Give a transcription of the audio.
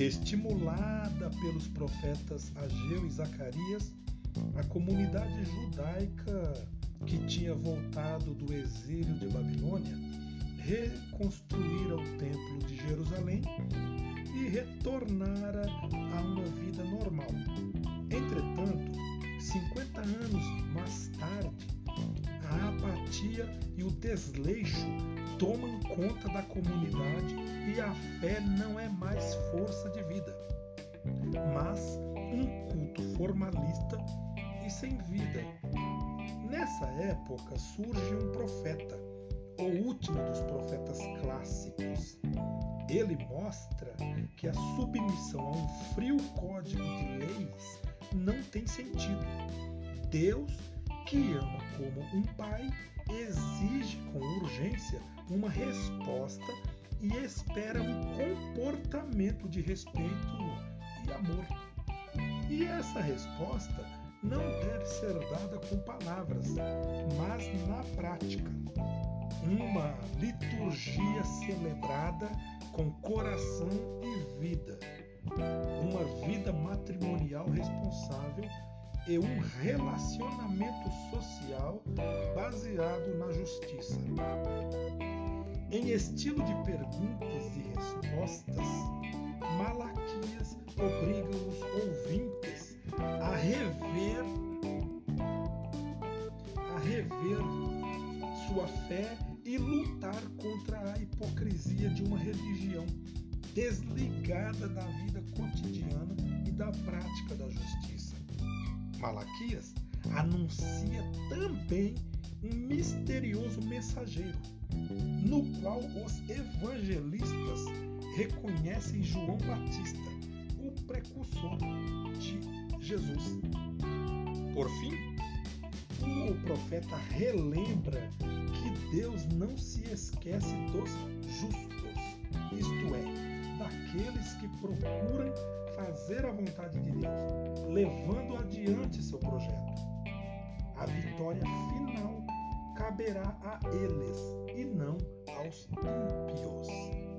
Estimulada pelos profetas Ageu e Zacarias, a comunidade judaica que tinha voltado do exílio de Babilônia reconstruíra o templo de Jerusalém e retornara a uma vida normal. Entretanto, 50 anos mais tarde, a apatia e o desleixo tomam conta da comunidade e a fé não é mais força de vida, mas um culto formalista e sem vida. Nessa época surge um profeta, o último dos profetas clássicos. Ele mostra que a submissão a um frio código de leis não tem sentido. Deus, que ama como um pai, exige com urgência uma resposta e espera um comportamento de respeito e amor. E essa resposta não deve ser dada com palavras, mas na prática. Uma liturgia celebrada com coração e vida. Uma vida matrimonial responsável e um relacionamento social baseado na justiça. Em estilo de perguntas e respostas, Malaquias obriga os ouvintes a rever a rever sua fé e lutar contra a hipocrisia de uma religião desligada da vida cotidiana e da prática da justiça. Malaquias anuncia também um misterioso mensageiro, no qual os evangelistas reconhecem João Batista, o precursor de Jesus. Por fim, o profeta relembra que Deus não se esquece dos justos, isto é, daqueles que procuram fazer a vontade de Deus, levando adiante seu projeto. A vitória final caberá a eles e não aos ímpios.